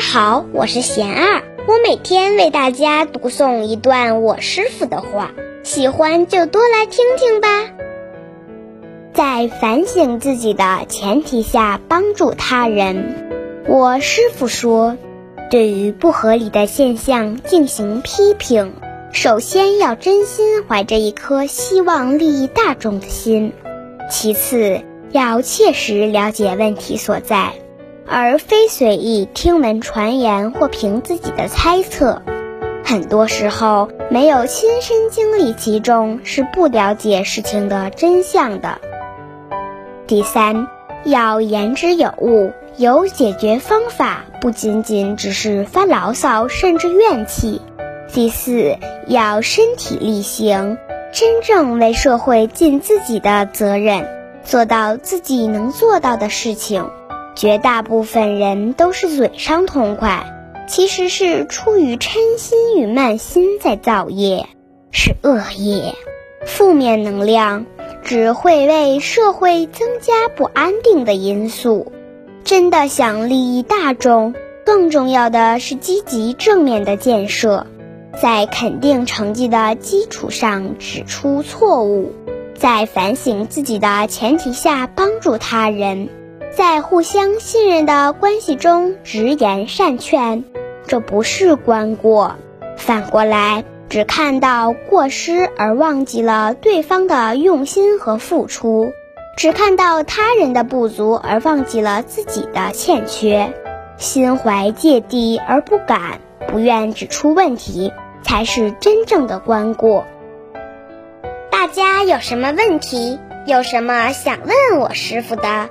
好，我是贤二，我每天为大家读诵一段我师傅的话，喜欢就多来听听吧。在反省自己的前提下帮助他人。我师傅说，对于不合理的现象进行批评，首先要真心怀着一颗希望利益大众的心，其次要切实了解问题所在。而非随意听闻传言或凭自己的猜测，很多时候没有亲身经历其中，是不了解事情的真相的。第三，要言之有物，有解决方法，不仅仅只是发牢骚，甚至怨气。第四，要身体力行，真正为社会尽自己的责任，做到自己能做到的事情。绝大部分人都是嘴上痛快，其实是出于嗔心与慢心在造业，是恶业。负面能量只会为社会增加不安定的因素。真的想利益大众，更重要的是积极正面的建设，在肯定成绩的基础上指出错误，在反省自己的前提下帮助他人。在互相信任的关系中直言善劝，这不是关过；反过来，只看到过失而忘记了对方的用心和付出，只看到他人的不足而忘记了自己的欠缺，心怀芥蒂而不敢、不愿指出问题，才是真正的关过。大家有什么问题？有什么想问我师傅的？